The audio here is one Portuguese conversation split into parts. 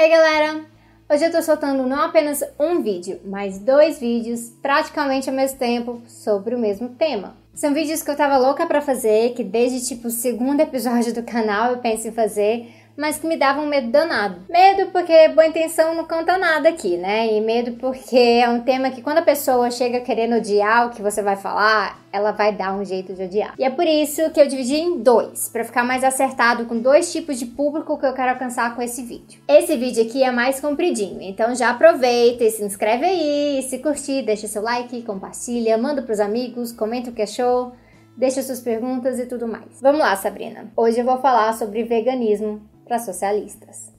Ei galera! Hoje eu tô soltando não apenas um vídeo, mas dois vídeos praticamente ao mesmo tempo sobre o mesmo tema. São vídeos que eu tava louca pra fazer, que desde tipo o segundo episódio do canal eu penso em fazer, mas que me davam um medo danado. Medo porque boa intenção não conta nada aqui, né? E medo porque é um tema que quando a pessoa chega querendo odiar o que você vai falar, ela vai dar um jeito de odiar. E é por isso que eu dividi em dois, para ficar mais acertado com dois tipos de público que eu quero alcançar com esse vídeo. Esse vídeo aqui é mais compridinho, então já aproveita e se inscreve aí, e se curtir, deixa seu like, compartilha, manda pros amigos, comenta o que achou. Deixa suas perguntas e tudo mais. Vamos lá, Sabrina. Hoje eu vou falar sobre veganismo para socialistas.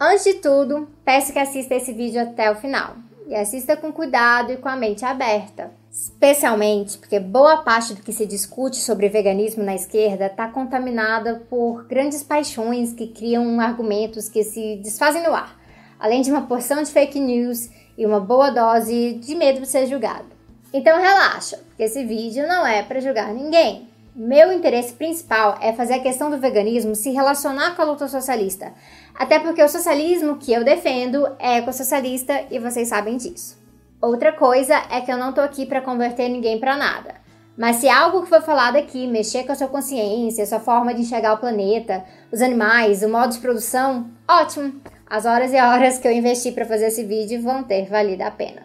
Antes de tudo, peço que assista esse vídeo até o final. E assista com cuidado e com a mente aberta. Especialmente porque boa parte do que se discute sobre veganismo na esquerda está contaminada por grandes paixões que criam argumentos que se desfazem no ar, além de uma porção de fake news e uma boa dose de medo de ser julgado. Então relaxa, porque esse vídeo não é para julgar ninguém. Meu interesse principal é fazer a questão do veganismo se relacionar com a luta socialista. Até porque o socialismo que eu defendo é ecossocialista e vocês sabem disso. Outra coisa é que eu não tô aqui para converter ninguém para nada. Mas se algo que foi falado aqui mexer com a sua consciência, sua forma de enxergar o planeta, os animais, o modo de produção, ótimo! As horas e horas que eu investi para fazer esse vídeo vão ter valido a pena.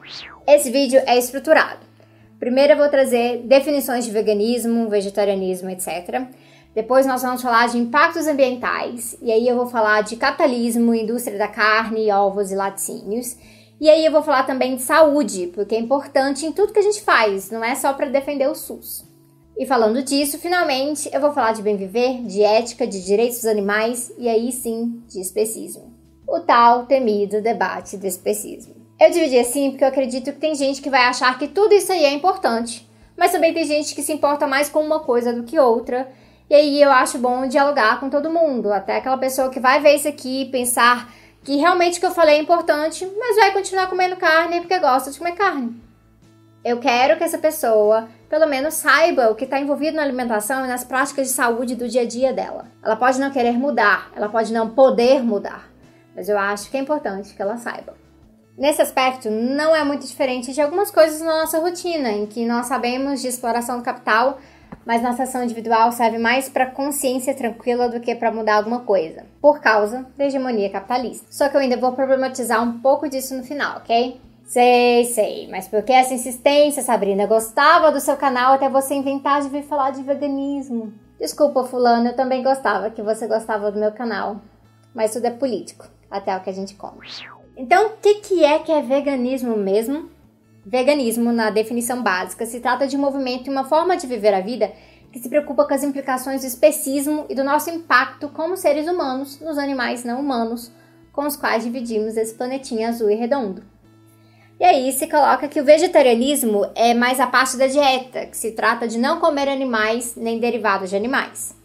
Esse vídeo é estruturado. Primeiro eu vou trazer definições de veganismo, vegetarianismo, etc. Depois nós vamos falar de impactos ambientais, e aí eu vou falar de capitalismo, indústria da carne, ovos e laticínios. E aí eu vou falar também de saúde, porque é importante em tudo que a gente faz, não é só para defender o SUS. E falando disso, finalmente eu vou falar de bem viver, de ética, de direitos dos animais e aí sim de especismo. O tal temido debate do especismo. Eu dividi assim porque eu acredito que tem gente que vai achar que tudo isso aí é importante, mas também tem gente que se importa mais com uma coisa do que outra. E aí eu acho bom dialogar com todo mundo, até aquela pessoa que vai ver isso aqui e pensar que realmente o que eu falei é importante, mas vai continuar comendo carne porque gosta de comer carne. Eu quero que essa pessoa, pelo menos, saiba o que está envolvido na alimentação e nas práticas de saúde do dia a dia dela. Ela pode não querer mudar, ela pode não poder mudar, mas eu acho que é importante que ela saiba. Nesse aspecto, não é muito diferente de algumas coisas na nossa rotina, em que nós sabemos de exploração do capital, mas nossa ação individual serve mais para consciência tranquila do que para mudar alguma coisa, por causa da hegemonia capitalista. Só que eu ainda vou problematizar um pouco disso no final, ok? Sei, sei, mas por que essa insistência, Sabrina? Gostava do seu canal até você inventar de vir falar de veganismo. Desculpa, fulano, eu também gostava que você gostava do meu canal. Mas tudo é político, até o que a gente come. Então, o que, que é que é veganismo mesmo? Veganismo, na definição básica, se trata de um movimento e uma forma de viver a vida que se preocupa com as implicações do especismo e do nosso impacto como seres humanos nos animais não humanos com os quais dividimos esse planetinha azul e redondo. E aí se coloca que o vegetarianismo é mais a parte da dieta, que se trata de não comer animais nem derivados de animais.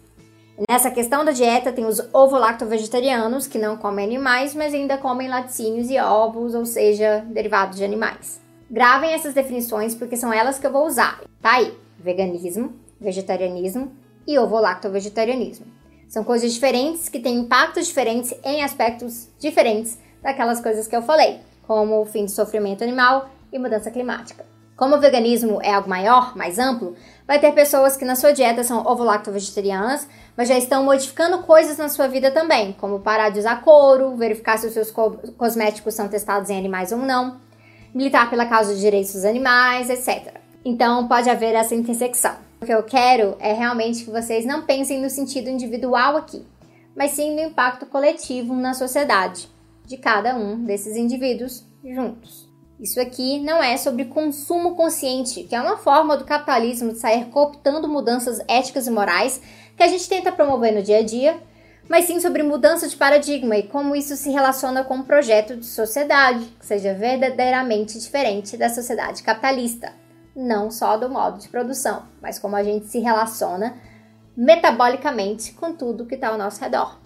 Nessa questão da dieta tem os ovo-lacto-vegetarianos, que não comem animais, mas ainda comem laticínios e ovos, ou seja, derivados de animais. Gravem essas definições porque são elas que eu vou usar. Tá aí, veganismo, vegetarianismo e ovo-lacto-vegetarianismo. São coisas diferentes que têm impactos diferentes em aspectos diferentes daquelas coisas que eu falei, como o fim do sofrimento animal e mudança climática. Como o veganismo é algo maior, mais amplo, vai ter pessoas que na sua dieta são ovo-lacto-vegetarianas, mas já estão modificando coisas na sua vida também, como parar de usar couro, verificar se os seus co cosméticos são testados em animais ou não, militar pela causa dos direitos dos animais, etc. Então pode haver essa intersecção. O que eu quero é realmente que vocês não pensem no sentido individual aqui, mas sim no impacto coletivo na sociedade de cada um desses indivíduos juntos. Isso aqui não é sobre consumo consciente, que é uma forma do capitalismo de sair cooptando mudanças éticas e morais que a gente tenta promover no dia a dia, mas sim sobre mudança de paradigma e como isso se relaciona com um projeto de sociedade que seja verdadeiramente diferente da sociedade capitalista, não só do modo de produção, mas como a gente se relaciona metabolicamente com tudo que está ao nosso redor.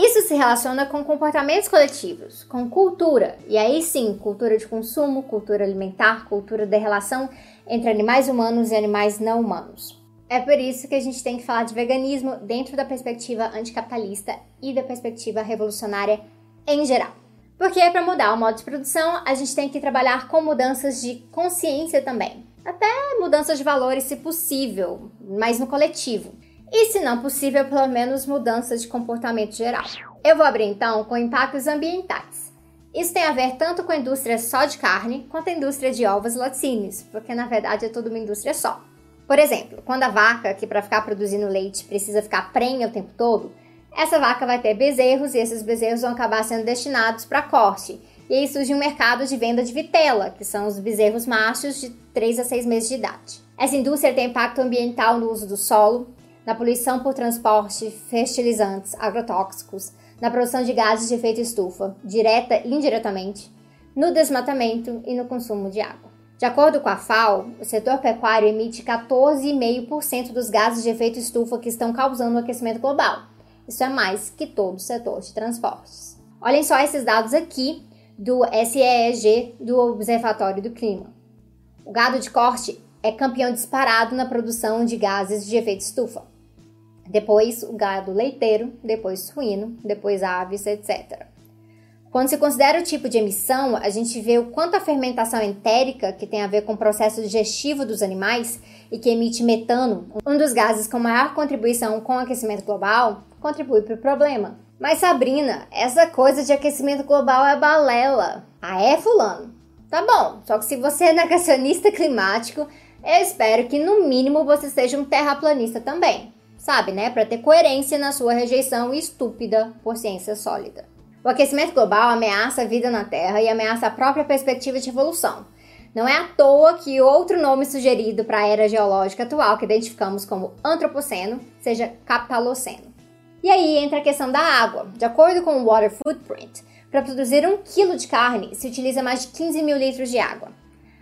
Isso se relaciona com comportamentos coletivos, com cultura, e aí sim, cultura de consumo, cultura alimentar, cultura da relação entre animais humanos e animais não humanos. É por isso que a gente tem que falar de veganismo dentro da perspectiva anticapitalista e da perspectiva revolucionária em geral. Porque para mudar o modo de produção, a gente tem que trabalhar com mudanças de consciência também. Até mudanças de valores, se possível, mas no coletivo. E se não possível, pelo menos mudanças de comportamento geral. Eu vou abrir então com impactos ambientais. Isso tem a ver tanto com a indústria só de carne quanto a indústria de ovos e laticínios, porque na verdade é tudo uma indústria só. Por exemplo, quando a vaca, que para ficar produzindo leite precisa ficar prenha o tempo todo, essa vaca vai ter bezerros e esses bezerros vão acabar sendo destinados para corte. E aí surge um mercado de venda de vitela, que são os bezerros machos de 3 a 6 meses de idade. Essa indústria tem impacto ambiental no uso do solo, na poluição por transporte, fertilizantes, agrotóxicos, na produção de gases de efeito estufa, direta e indiretamente, no desmatamento e no consumo de água. De acordo com a FAO, o setor pecuário emite 14,5% dos gases de efeito estufa que estão causando o aquecimento global. Isso é mais que todo o setor de transportes. Olhem só esses dados aqui do SEEG do Observatório do Clima. O gado de corte é campeão disparado na produção de gases de efeito estufa. Depois o gado leiteiro, depois suíno, depois aves, etc. Quando se considera o tipo de emissão, a gente vê o quanto a fermentação entérica, que tem a ver com o processo digestivo dos animais e que emite metano, um dos gases com maior contribuição com o aquecimento global, contribui para o problema. Mas Sabrina, essa coisa de aquecimento global é balela. Ah, é, Fulano? Tá bom, só que se você é negacionista climático, eu espero que no mínimo você seja um terraplanista também. Sabe, né? Para ter coerência na sua rejeição estúpida por ciência sólida. O aquecimento global ameaça a vida na Terra e ameaça a própria perspectiva de evolução. Não é à toa que outro nome sugerido para a era geológica atual, que identificamos como antropoceno, seja capitaloceno. E aí entra a questão da água. De acordo com o Water Footprint, para produzir um quilo de carne se utiliza mais de 15 mil litros de água.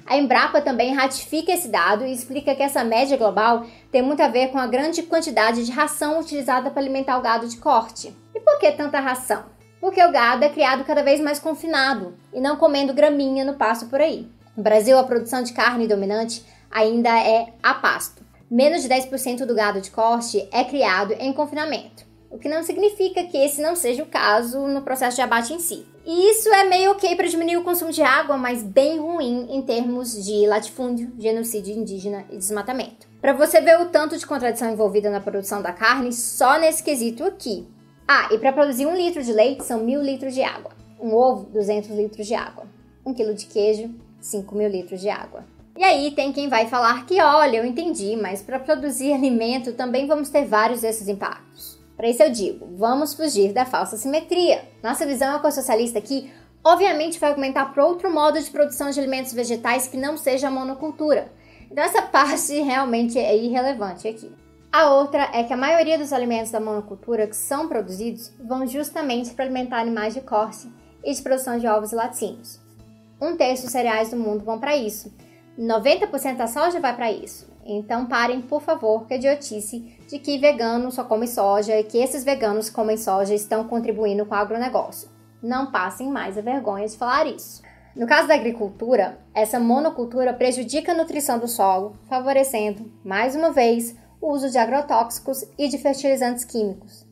A Embrapa também ratifica esse dado e explica que essa média global tem muito a ver com a grande quantidade de ração utilizada para alimentar o gado de corte. E por que tanta ração? porque o gado é criado cada vez mais confinado e não comendo graminha no pasto por aí. No Brasil, a produção de carne dominante ainda é a pasto. Menos de 10% do gado de corte é criado em confinamento, o que não significa que esse não seja o caso no processo de abate em si. E isso é meio ok para diminuir o consumo de água, mas bem ruim em termos de latifúndio, genocídio indígena e desmatamento. Para você ver o tanto de contradição envolvida na produção da carne, só nesse quesito aqui, ah, e para produzir um litro de leite são mil litros de água. Um ovo, 200 litros de água. Um quilo de queijo, 5 mil litros de água. E aí tem quem vai falar que, olha, eu entendi, mas para produzir alimento também vamos ter vários desses impactos. Para isso eu digo, vamos fugir da falsa simetria. Nossa visão ecossocialista aqui obviamente vai argumentar para outro modo de produção de alimentos vegetais que não seja a monocultura. Então essa parte realmente é irrelevante aqui. A outra é que a maioria dos alimentos da monocultura que são produzidos vão justamente para alimentar animais de corte e de produção de ovos e laticínios. Um terço dos cereais do mundo vão para isso. 90% da soja vai para isso. Então parem, por favor, com a idiotice de que vegano só come soja e que esses veganos que comem soja estão contribuindo com o agronegócio. Não passem mais a vergonha de falar isso. No caso da agricultura, essa monocultura prejudica a nutrição do solo, favorecendo, mais uma vez, o uso de agrotóxicos e de fertilizantes químicos.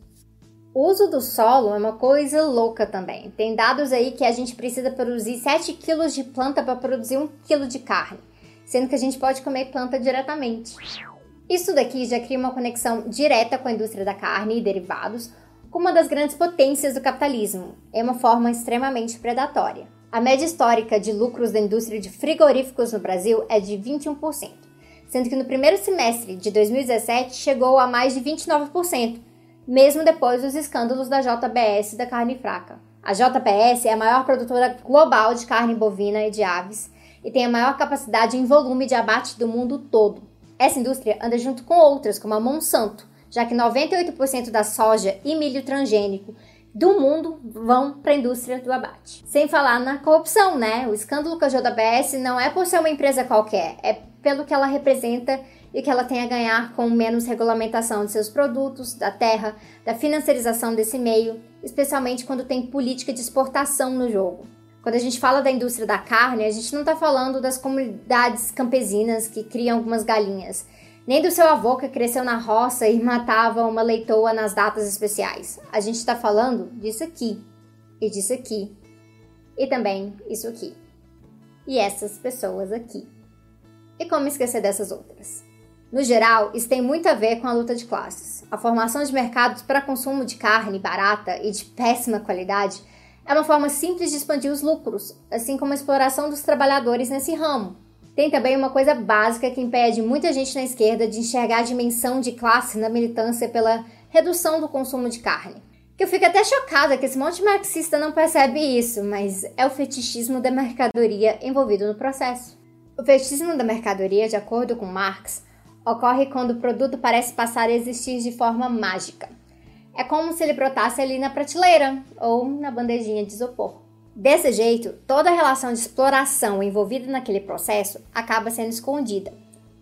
O uso do solo é uma coisa louca também. Tem dados aí que a gente precisa produzir 7 kg de planta para produzir 1 kg de carne, sendo que a gente pode comer planta diretamente. Isso daqui já cria uma conexão direta com a indústria da carne e derivados, com uma das grandes potências do capitalismo, é uma forma extremamente predatória. A média histórica de lucros da indústria de frigoríficos no Brasil é de 21% sendo que no primeiro semestre de 2017 chegou a mais de 29%, mesmo depois dos escândalos da JBS da carne fraca. A JBS é a maior produtora global de carne bovina e de aves e tem a maior capacidade em volume de abate do mundo todo. Essa indústria anda junto com outras, como a Monsanto, já que 98% da soja e milho transgênico do mundo vão para a indústria do abate. Sem falar na corrupção, né? O escândalo com a JBS não é por ser uma empresa qualquer, é pelo que ela representa e que ela tem a ganhar com menos regulamentação de seus produtos, da terra, da financiarização desse meio, especialmente quando tem política de exportação no jogo. Quando a gente fala da indústria da carne, a gente não está falando das comunidades campesinas que criam algumas galinhas. nem do seu avô que cresceu na roça e matava uma leitoa nas datas especiais. A gente está falando disso aqui, e disso aqui, e também isso aqui. E essas pessoas aqui. E como esquecer dessas outras? No geral, isso tem muito a ver com a luta de classes. A formação de mercados para consumo de carne barata e de péssima qualidade é uma forma simples de expandir os lucros, assim como a exploração dos trabalhadores nesse ramo. Tem também uma coisa básica que impede muita gente na esquerda de enxergar a dimensão de classe na militância pela redução do consumo de carne. Que eu fico até chocada que esse monte de marxista não percebe isso, mas é o fetichismo da mercadoria envolvido no processo. O fetichismo da mercadoria, de acordo com Marx, ocorre quando o produto parece passar a existir de forma mágica. É como se ele brotasse ali na prateleira ou na bandejinha de isopor. Desse jeito, toda a relação de exploração envolvida naquele processo acaba sendo escondida,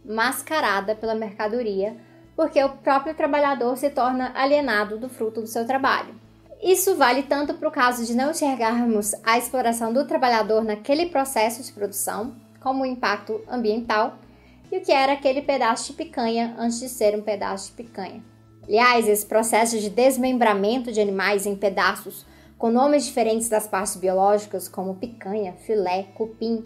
mascarada pela mercadoria, porque o próprio trabalhador se torna alienado do fruto do seu trabalho. Isso vale tanto para o caso de não enxergarmos a exploração do trabalhador naquele processo de produção, como o impacto ambiental, e o que era aquele pedaço de picanha antes de ser um pedaço de picanha. Aliás, esse processo de desmembramento de animais em pedaços com nomes diferentes das partes biológicas, como picanha, filé, cupim,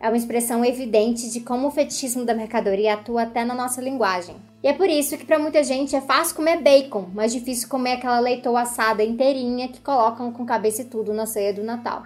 é uma expressão evidente de como o fetichismo da mercadoria atua até na nossa linguagem. E é por isso que para muita gente é fácil comer bacon, mas difícil comer aquela leitoa assada inteirinha que colocam com cabeça e tudo na ceia do Natal.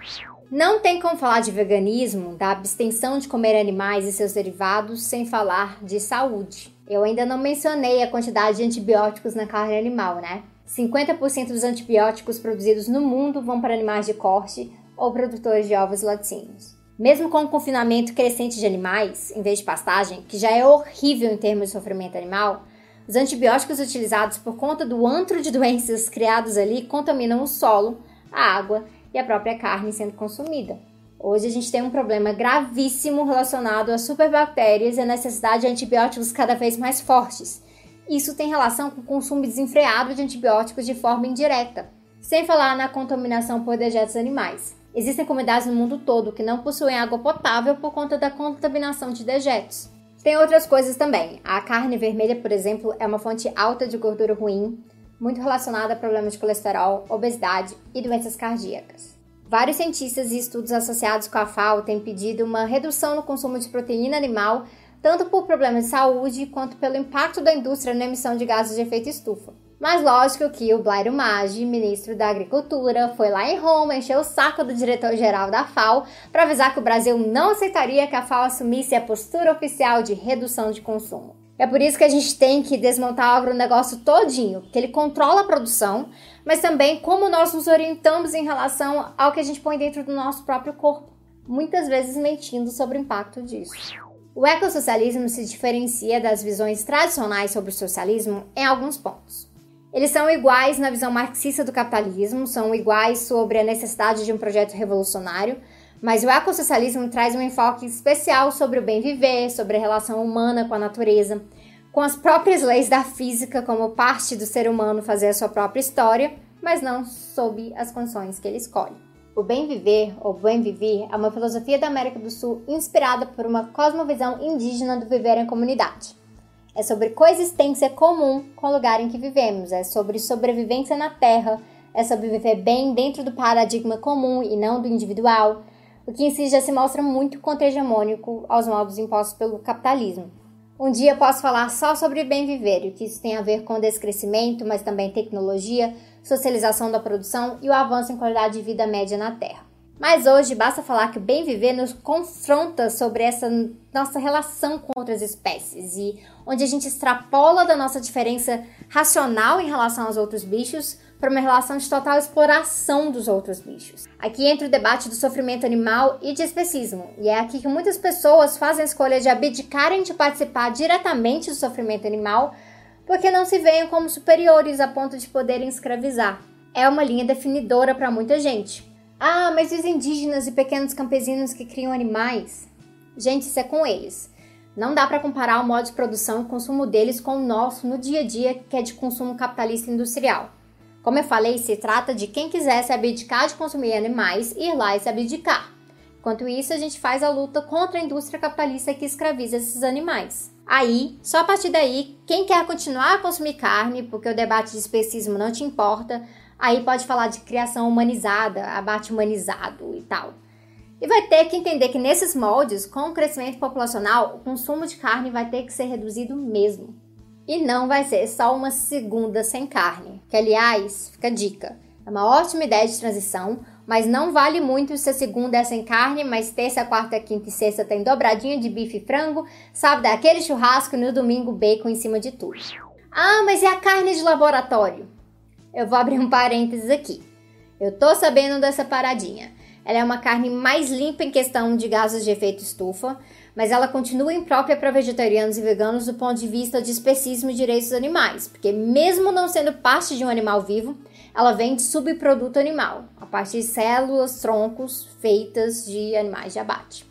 Não tem como falar de veganismo, da abstenção de comer animais e seus derivados, sem falar de saúde. Eu ainda não mencionei a quantidade de antibióticos na carne animal, né? 50% dos antibióticos produzidos no mundo vão para animais de corte ou produtores de ovos laticínios. Mesmo com o confinamento crescente de animais, em vez de pastagem, que já é horrível em termos de sofrimento animal, os antibióticos utilizados por conta do antro de doenças criados ali contaminam o solo, a água e a própria carne sendo consumida. Hoje a gente tem um problema gravíssimo relacionado a superbactérias e a necessidade de antibióticos cada vez mais fortes. Isso tem relação com o consumo desenfreado de antibióticos de forma indireta, sem falar na contaminação por dejetos animais. Existem comunidades no mundo todo que não possuem água potável por conta da contaminação de dejetos. Tem outras coisas também. A carne vermelha, por exemplo, é uma fonte alta de gordura ruim, muito relacionada a problemas de colesterol, obesidade e doenças cardíacas. Vários cientistas e estudos associados com a FAO têm pedido uma redução no consumo de proteína animal, tanto por problemas de saúde quanto pelo impacto da indústria na emissão de gases de efeito estufa. Mas lógico que o Blairo Maggi, ministro da Agricultura, foi lá em Roma encher o saco do diretor-geral da FAO para avisar que o Brasil não aceitaria que a FAO assumisse a postura oficial de redução de consumo. É por isso que a gente tem que desmontar o agronegócio todinho, que ele controla a produção, mas também como nós nos orientamos em relação ao que a gente põe dentro do nosso próprio corpo, muitas vezes mentindo sobre o impacto disso. O ecossocialismo se diferencia das visões tradicionais sobre o socialismo em alguns pontos. Eles são iguais na visão marxista do capitalismo, são iguais sobre a necessidade de um projeto revolucionário, mas o ecossocialismo traz um enfoque especial sobre o bem viver, sobre a relação humana com a natureza, com as próprias leis da física como parte do ser humano fazer a sua própria história, mas não sob as condições que ele escolhe. O bem viver, ou bem viver, é uma filosofia da América do Sul inspirada por uma cosmovisão indígena do viver em comunidade. É sobre coexistência comum com o lugar em que vivemos, é sobre sobrevivência na Terra, é sobre viver bem dentro do paradigma comum e não do individual, o que em si já se mostra muito contra-hegemônico aos modos impostos pelo capitalismo. Um dia posso falar só sobre bem viver, e o que isso tem a ver com descrescimento, mas também tecnologia, socialização da produção e o avanço em qualidade de vida média na Terra. Mas hoje basta falar que o bem viver nos confronta sobre essa nossa relação com outras espécies e onde a gente extrapola da nossa diferença racional em relação aos outros bichos para uma relação de total exploração dos outros bichos. Aqui entra o debate do sofrimento animal e de especismo, e é aqui que muitas pessoas fazem a escolha de abdicarem de participar diretamente do sofrimento animal porque não se veem como superiores a ponto de poderem escravizar. É uma linha definidora para muita gente. Ah, mas os indígenas e pequenos campesinos que criam animais? Gente, isso é com eles. Não dá para comparar o modo de produção e consumo deles com o nosso no dia a dia, que é de consumo capitalista industrial. Como eu falei, se trata de quem quiser se abdicar de consumir animais ir lá e se abdicar. Enquanto isso, a gente faz a luta contra a indústria capitalista que escraviza esses animais. Aí, só a partir daí, quem quer continuar a consumir carne, porque o debate de especismo não te importa, aí pode falar de criação humanizada, abate humanizado e tal. E vai ter que entender que nesses moldes, com o crescimento populacional, o consumo de carne vai ter que ser reduzido mesmo. E não vai ser só uma segunda sem carne, que aliás, fica dica, é uma ótima ideia de transição, mas não vale muito se a segunda é sem carne, mas terça, quarta, quinta e sexta tem dobradinha de bife e frango, sábado é aquele churrasco e no domingo bacon em cima de tudo. Ah, mas e a carne de laboratório? Eu vou abrir um parênteses aqui. Eu tô sabendo dessa paradinha. Ela é uma carne mais limpa em questão de gases de efeito estufa, mas ela continua imprópria para vegetarianos e veganos do ponto de vista de especismo e direitos animais, porque mesmo não sendo parte de um animal vivo, ela vem de subproduto animal, a partir de células, troncos feitas de animais de abate.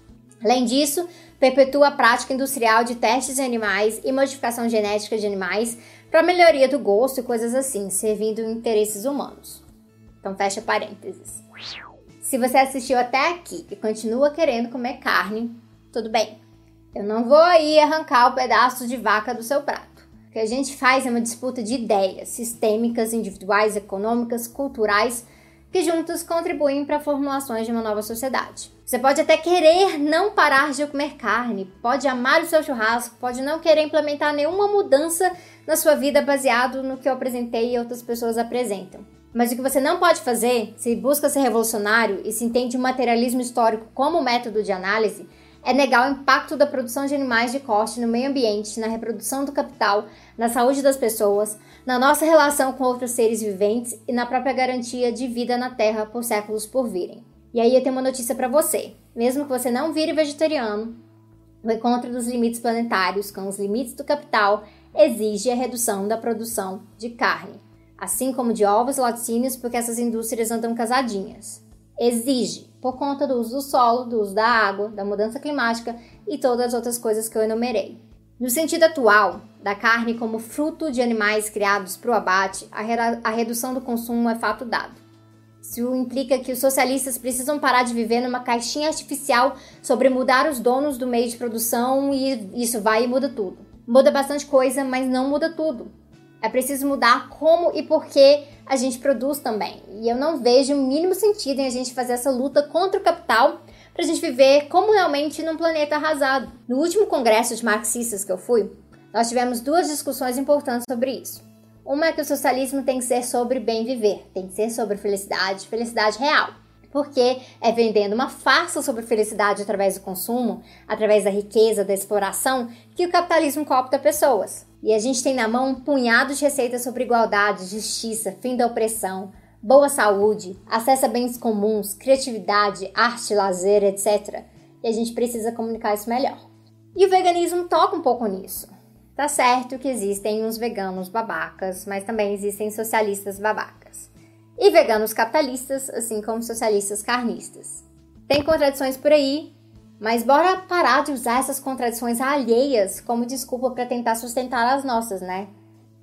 Além disso, perpetua a prática industrial de testes em animais e modificação genética de animais para melhoria do gosto e coisas assim, servindo interesses humanos. Então fecha parênteses. Se você assistiu até aqui e continua querendo comer carne, tudo bem. Eu não vou aí arrancar o pedaço de vaca do seu prato. O que a gente faz é uma disputa de ideias sistêmicas, individuais, econômicas, culturais, que juntas contribuem para formulações de uma nova sociedade. Você pode até querer não parar de comer carne, pode amar o seu churrasco, pode não querer implementar nenhuma mudança na sua vida baseado no que eu apresentei e outras pessoas apresentam. Mas o que você não pode fazer, se busca ser revolucionário e se entende o materialismo histórico como método de análise, é negar o impacto da produção de animais de corte no meio ambiente, na reprodução do capital, na saúde das pessoas, na nossa relação com outros seres viventes e na própria garantia de vida na Terra por séculos por virem. E aí eu tenho uma notícia para você. Mesmo que você não vire vegetariano, o encontro dos limites planetários com os limites do capital exige a redução da produção de carne assim como de ovos e laticínios, porque essas indústrias andam casadinhas. Exige, por conta do uso do solo, do uso da água, da mudança climática e todas as outras coisas que eu enumerei. No sentido atual, da carne como fruto de animais criados para o abate, a, a redução do consumo é fato dado. Isso implica que os socialistas precisam parar de viver numa caixinha artificial sobre mudar os donos do meio de produção e isso vai e muda tudo. Muda bastante coisa, mas não muda tudo. É preciso mudar como e por que a gente produz também. E eu não vejo o mínimo sentido em a gente fazer essa luta contra o capital para a gente viver comunalmente num planeta arrasado. No último congresso de marxistas que eu fui, nós tivemos duas discussões importantes sobre isso. Uma é que o socialismo tem que ser sobre bem viver, tem que ser sobre felicidade, felicidade real. Porque é vendendo uma farsa sobre felicidade através do consumo, através da riqueza, da exploração, que o capitalismo coopta pessoas. E a gente tem na mão um punhado de receitas sobre igualdade, justiça, fim da opressão, boa saúde, acesso a bens comuns, criatividade, arte, lazer, etc. E a gente precisa comunicar isso melhor. E o veganismo toca um pouco nisso. Tá certo que existem uns veganos babacas, mas também existem socialistas babacas. E veganos capitalistas, assim como socialistas carnistas. Tem contradições por aí, mas bora parar de usar essas contradições alheias como desculpa para tentar sustentar as nossas, né?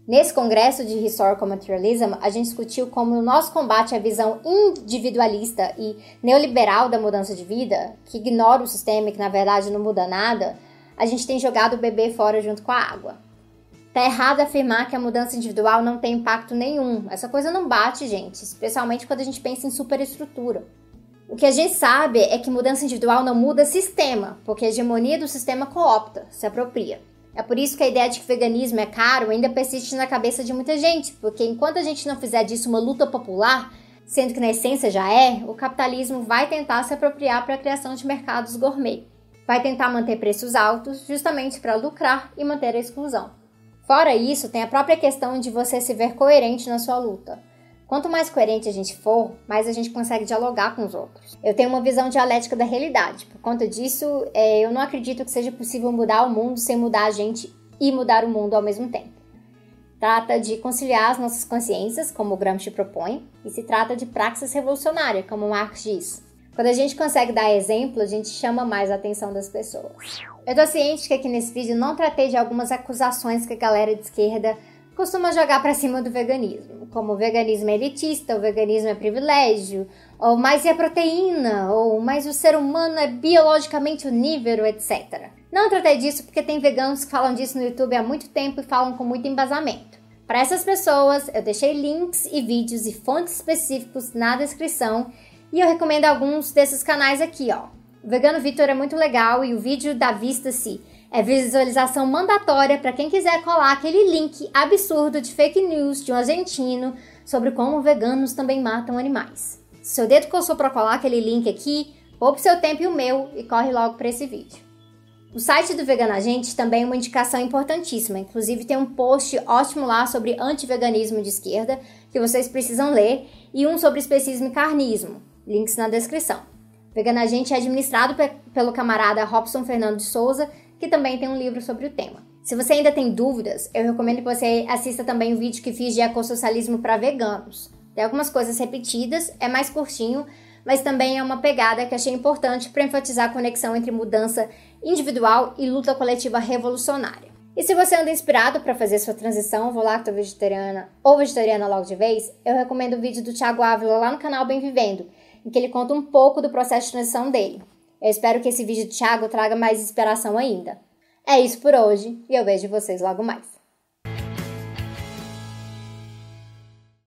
Nesse congresso de Historical Materialism, a gente discutiu como o nosso combate à visão individualista e neoliberal da mudança de vida, que ignora o sistema e que na verdade não muda nada, a gente tem jogado o bebê fora junto com a água. Tá errado afirmar que a mudança individual não tem impacto nenhum. Essa coisa não bate, gente, especialmente quando a gente pensa em superestrutura. O que a gente sabe é que mudança individual não muda sistema, porque a hegemonia do sistema coopta, se apropria. É por isso que a ideia de que veganismo é caro ainda persiste na cabeça de muita gente, porque enquanto a gente não fizer disso uma luta popular, sendo que na essência já é, o capitalismo vai tentar se apropriar para a criação de mercados gourmet. Vai tentar manter preços altos justamente para lucrar e manter a exclusão. Fora isso, tem a própria questão de você se ver coerente na sua luta. Quanto mais coerente a gente for, mais a gente consegue dialogar com os outros. Eu tenho uma visão dialética da realidade. Por conta disso, é, eu não acredito que seja possível mudar o mundo sem mudar a gente e mudar o mundo ao mesmo tempo. Trata de conciliar as nossas consciências, como Gramsci propõe, e se trata de praxis revolucionária, como Marx diz. Quando a gente consegue dar exemplo, a gente chama mais a atenção das pessoas. Eu tô ciente que aqui nesse vídeo não tratei de algumas acusações que a galera de esquerda costuma jogar para cima do veganismo, como o veganismo é elitista, o veganismo é privilégio, ou mais é proteína, ou mais o ser humano é biologicamente onívoro, etc. Não tratei disso porque tem veganos que falam disso no YouTube há muito tempo e falam com muito embasamento. Para essas pessoas, eu deixei links e vídeos e fontes específicos na descrição e eu recomendo alguns desses canais aqui, ó. Vegano Vitor é muito legal e o vídeo da Vista-se é visualização mandatória para quem quiser colar aquele link absurdo de fake news de um argentino sobre como veganos também matam animais. Se seu dedo coçou para colar aquele link aqui, poupe seu tempo e o meu e corre logo para esse vídeo. O site do Veganagente também é uma indicação importantíssima. Inclusive tem um post ótimo lá sobre antiveganismo de esquerda que vocês precisam ler e um sobre especismo e carnismo. Links na descrição. Veganagente é administrado pelo camarada Robson Fernando de Souza, que também tem um livro sobre o tema. Se você ainda tem dúvidas, eu recomendo que você assista também o vídeo que fiz de ecossocialismo para veganos. Tem algumas coisas repetidas, é mais curtinho, mas também é uma pegada que achei importante para enfatizar a conexão entre mudança individual e luta coletiva revolucionária. E se você anda inspirado para fazer sua transição volacto vegetariana ou vegetariana logo de vez, eu recomendo o vídeo do Thiago Ávila lá no canal Bem Vivendo, em que ele conta um pouco do processo de transição dele. Eu espero que esse vídeo do Thiago traga mais inspiração ainda. É isso por hoje e eu vejo vocês logo mais.